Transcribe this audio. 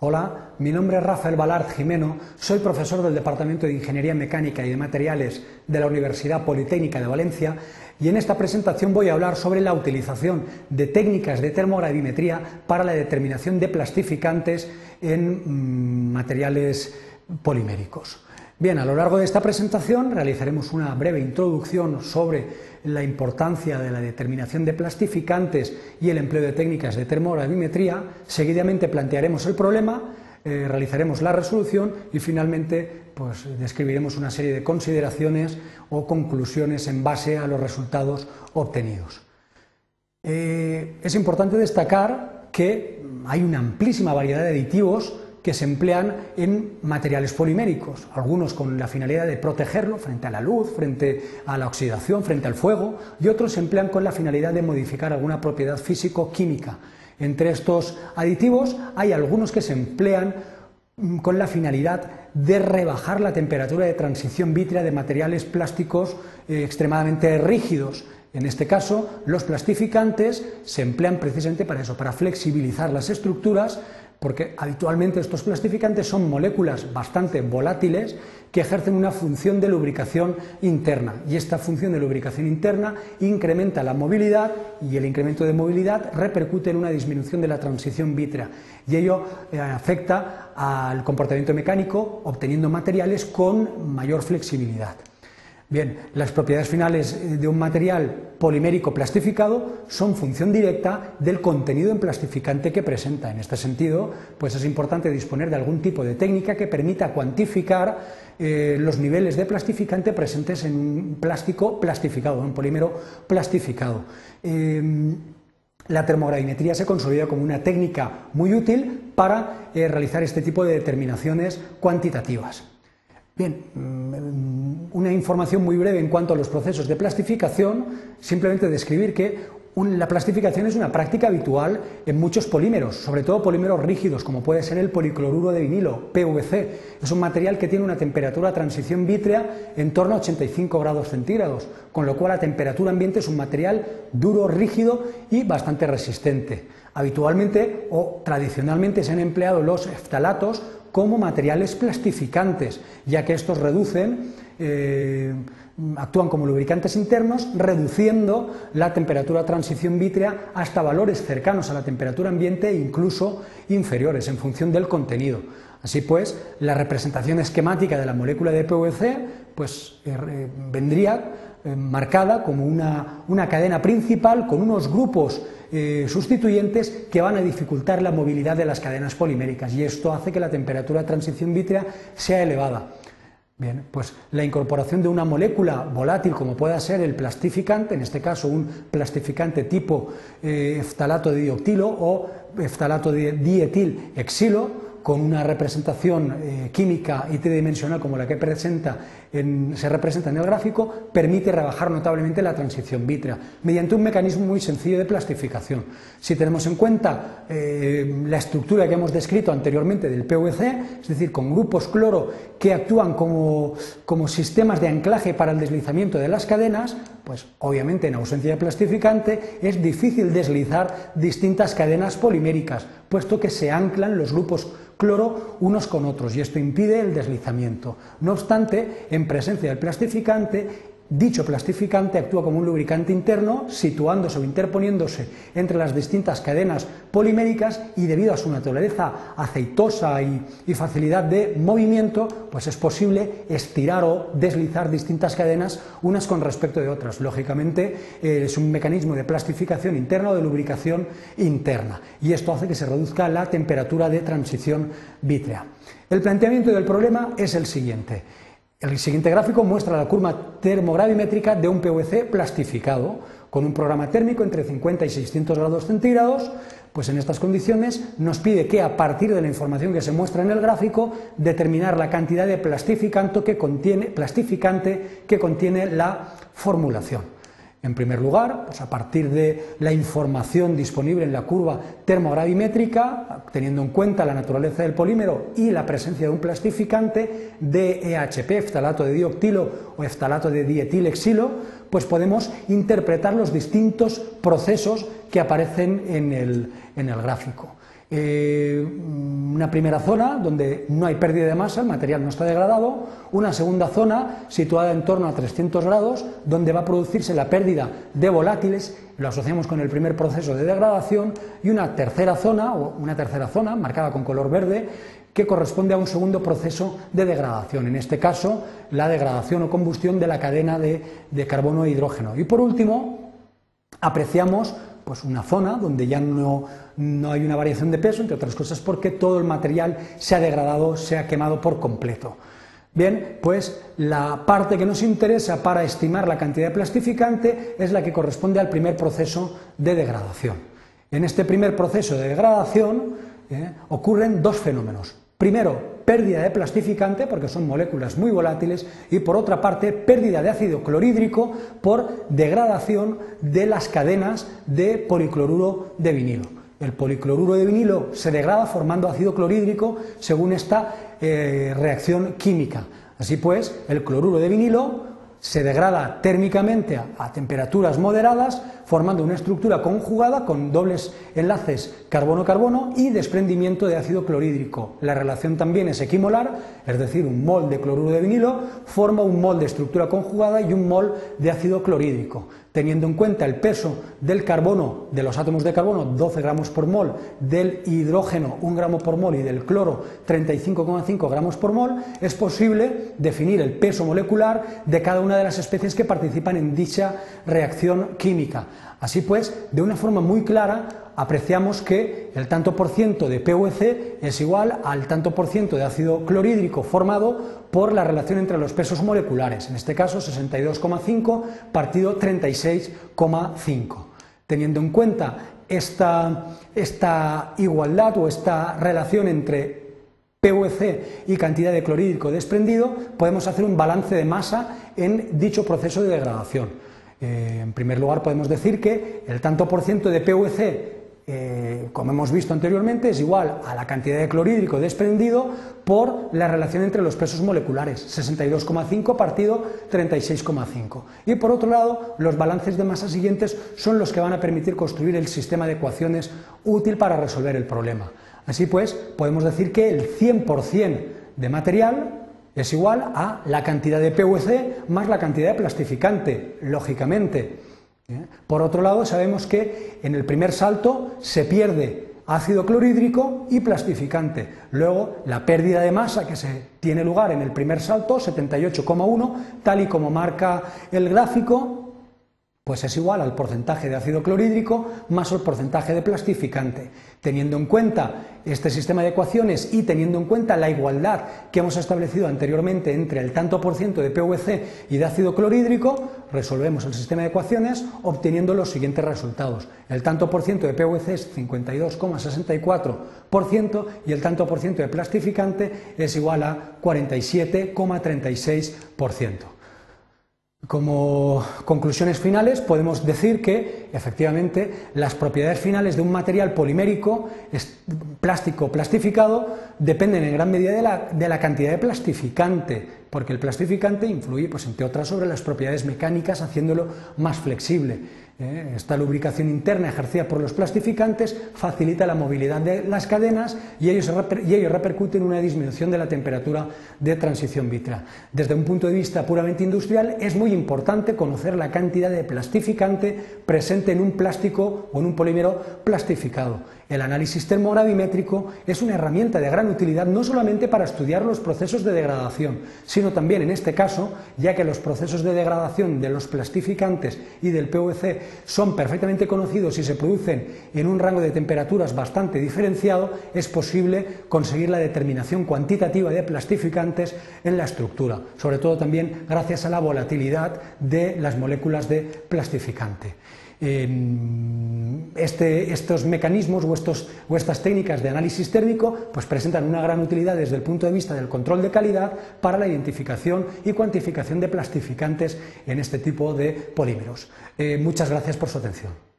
Hola, mi nombre es Rafael Balart Jimeno, soy profesor del Departamento de Ingeniería Mecánica y de Materiales de la Universidad Politécnica de Valencia y en esta presentación voy a hablar sobre la utilización de técnicas de termogravimetría para la determinación de plastificantes en mm, materiales poliméricos. Bien, a lo largo de esta presentación realizaremos una breve introducción sobre la importancia de la determinación de plastificantes y el empleo de técnicas de termogravimetría. Seguidamente plantearemos el problema, eh, realizaremos la resolución y finalmente pues, describiremos una serie de consideraciones o conclusiones en base a los resultados obtenidos. Eh, es importante destacar que hay una amplísima variedad de aditivos que se emplean en materiales poliméricos, algunos con la finalidad de protegerlo frente a la luz, frente a la oxidación, frente al fuego, y otros se emplean con la finalidad de modificar alguna propiedad físico-química. Entre estos aditivos hay algunos que se emplean mm, con la finalidad de rebajar la temperatura de transición vítrea de materiales plásticos eh, extremadamente rígidos. En este caso, los plastificantes se emplean precisamente para eso, para flexibilizar las estructuras porque habitualmente estos plastificantes son moléculas bastante volátiles que ejercen una función de lubricación interna y esta función de lubricación interna incrementa la movilidad y el incremento de movilidad repercute en una disminución de la transición vítrea y ello eh, afecta al comportamiento mecánico obteniendo materiales con mayor flexibilidad. Bien, las propiedades finales eh, de un material polimérico plastificado son función directa del contenido en plastificante que presenta. En este sentido, pues es importante disponer de algún tipo de técnica que permita cuantificar eh, los niveles de plastificante presentes en un plástico plastificado, en un polímero plastificado. Em, la termogravimetría se consolida como una técnica muy útil para eh, realizar este tipo de determinaciones cuantitativas. Bien, mm, una información muy breve en cuanto a los procesos de plastificación, simplemente describir que la plastificación es una práctica habitual en muchos polímeros, sobre todo polímeros rígidos, como puede ser el policloruro de vinilo, PVC. Es un material que tiene una temperatura de transición vítrea en torno a 85 grados centígrados, con lo cual a temperatura ambiente es un material duro, rígido y bastante resistente. Habitualmente o tradicionalmente se han empleado los eftalatos como materiales plastificantes, ya que estos reducen, eh, actúan como lubricantes internos, reduciendo la temperatura de transición vítrea hasta valores cercanos a la temperatura ambiente e incluso inferiores en función del contenido. Así pues, la representación esquemática de la molécula de PVC pues, eh, vendría eh, marcada como una, una cadena principal con unos grupos eh, sustituyentes que van a dificultar la movilidad de las cadenas poliméricas y esto hace que la temperatura de transición vítrea sea elevada. Bien, pues la incorporación de una molécula volátil como pueda ser el plastificante, en este caso un plastificante tipo eh, eftalato de dioctilo o eftalato de dietil exilo, con una representación eh, química y tridimensional como la que presenta se representa en el gráfico, permite rebajar notablemente la transición vítrea mediante un mecanismo muy sencillo de plastificación. Si tenemos en cuenta eh, la estructura que hemos descrito anteriormente del PVC, es decir, con grupos cloro que actúan como, como sistemas de anclaje para el deslizamiento de las cadenas, pues obviamente en ausencia de plastificante es difícil deslizar distintas cadenas poliméricas, puesto que se anclan los grupos cloro unos con otros y esto impide el deslizamiento. No obstante, en presencia del plastificante, Dicho plastificante actúa como un lubricante interno, situándose o interponiéndose entre las distintas cadenas poliméricas y debido a su naturaleza aceitosa y, facilidad de movimiento, pues es posible estirar o deslizar distintas cadenas unas con respecto de otras. Lógicamente eh, es un mecanismo de plastificación interna o de lubricación interna y esto hace que se reduzca la temperatura de transición vítrea. El planteamiento del problema es el siguiente. El siguiente gráfico muestra la curva termogravimétrica de un PVC plastificado con un programa térmico entre 50 y 600 grados centígrados, pues en estas condiciones nos pide que a partir de la información que se muestra en el gráfico determinar la cantidad de plastificante que contiene, plastificante que contiene la formulación. En primer lugar, pues a partir de la información disponible en la curva termogravimétrica, teniendo en cuenta la naturaleza del polímero y la presencia de un plastificante de EHP, eftalato de dioctilo o eftalato de dietilexilo, pues podemos interpretar los distintos procesos que aparecen en el, en el gráfico. Eh, una primera zona donde no hay pérdida de masa, el material no está degradado, una segunda zona situada en torno a 300 grados, donde va a producirse la pérdida de volátiles, lo asociamos con el primer proceso de degradación, y una tercera zona, o una tercera zona marcada con color verde, que corresponde a un segundo proceso de degradación, en este caso la degradación o combustión de la cadena de, de carbono e hidrógeno. Y por último, apreciamos pues una zona donde ya no, hay una variación de peso, entre otras cosas porque todo el material se ha degradado, se ha quemado por completo. Bien, pues la parte que nos interesa para estimar la cantidad de plastificante es la que corresponde al primer proceso de degradación. En este primer proceso de degradación eh, ocurren dos fenómenos. Primero, pérdida de plastificante, porque son moléculas muy volátiles, y por otra parte, pérdida de ácido clorhídrico por degradación de las cadenas de policloruro de vinilo. El policloruro de vinilo se degrada formando ácido clorhídrico según esta eh, reacción química. Así pues, el cloruro de vinilo se degrada térmicamente a, temperaturas moderadas, formando una estructura conjugada con dobles enlaces carbono-carbono y desprendimiento de ácido clorhídrico. La relación también es equimolar, es decir, un mol de cloruro de vinilo forma un mol de estructura conjugada y un mol de ácido clorhídrico teniendo en cuenta el peso del carbono, de los átomos de carbono, 12 gramos por mol, del hidrógeno, 1 gramo por mol, y del cloro, 35,5 gramos por mol, es posible definir el peso molecular de cada una de las especies que participan en dicha reacción química. Así pues, de una forma muy clara, apreciamos que el tanto por ciento de PVC es igual al tanto por ciento de ácido clorhídrico formado por la relación entre los pesos moleculares, en este caso 62,5 partido 36,5. Teniendo en cuenta esta, igualdad o esta relación entre PVC y cantidad de clorhídrico desprendido, podemos hacer un balance de masa en dicho proceso de degradación. Eh, en primer lugar, podemos decir que el tanto por ciento de PVC eh, como hemos visto anteriormente, es igual a la cantidad de clorhídrico desprendido por la relación entre los pesos moleculares, 62,5 partido 36,5. Y por otro lado, los balances de masa siguientes son los que van a permitir construir el sistema de ecuaciones útil para resolver el problema. Así pues, podemos decir que el 100% de material es igual a la cantidad de PVC más la cantidad de plastificante, lógicamente. ¿eh? Por otro lado, sabemos que en el primer salto se pierde ácido clorhídrico y plastificante. Luego, la pérdida de masa que se tiene lugar en el primer salto, 78,1, tal y como marca el gráfico, pues es igual al porcentaje de ácido clorhídrico más el porcentaje de plastificante. Teniendo en cuenta este sistema de ecuaciones y teniendo en cuenta la igualdad que hemos establecido anteriormente entre el tanto por ciento de PVC y de ácido clorhídrico, resolvemos el sistema de ecuaciones obteniendo los siguientes resultados. El tanto por ciento de PVC es 52,64% y el tanto por ciento de plastificante es igual a 47,36%. Como conclusiones finales podemos decir que efectivamente las propiedades finales de un material polimérico plástico plastificado dependen en gran medida de la, cantidad de plastificante, porque el plastificante influye, pues, entre otras, sobre las propiedades mecánicas, haciéndolo más flexible. ¿Eh? Esta lubricación interna ejercida por los plastificantes facilita la movilidad de las cadenas y ello, y ello repercute en una disminución de la temperatura de transición vitrea. Desde un punto de vista puramente industrial es muy importante conocer la cantidad de plastificante presente en un plástico o en un polímero plastificado. El análisis termogravimétrico es una herramienta de gran utilidad no solamente para estudiar los procesos de degradación, sino también en este caso, ya que los procesos de degradación de los plastificantes y del PVC son perfectamente conocidos y se producen en un rango de temperaturas bastante diferenciado, es posible conseguir la determinación cuantitativa de plastificantes en la estructura, sobre todo también gracias a la volatilidad de las moléculas de plastificante. Este, estos mecanismos o, estas técnicas de análisis térmico pues presentan una gran utilidad desde el punto de vista del control de calidad para la identificación y cuantificación de plastificantes en este tipo de polímeros. Eh, muchas gracias por su atención.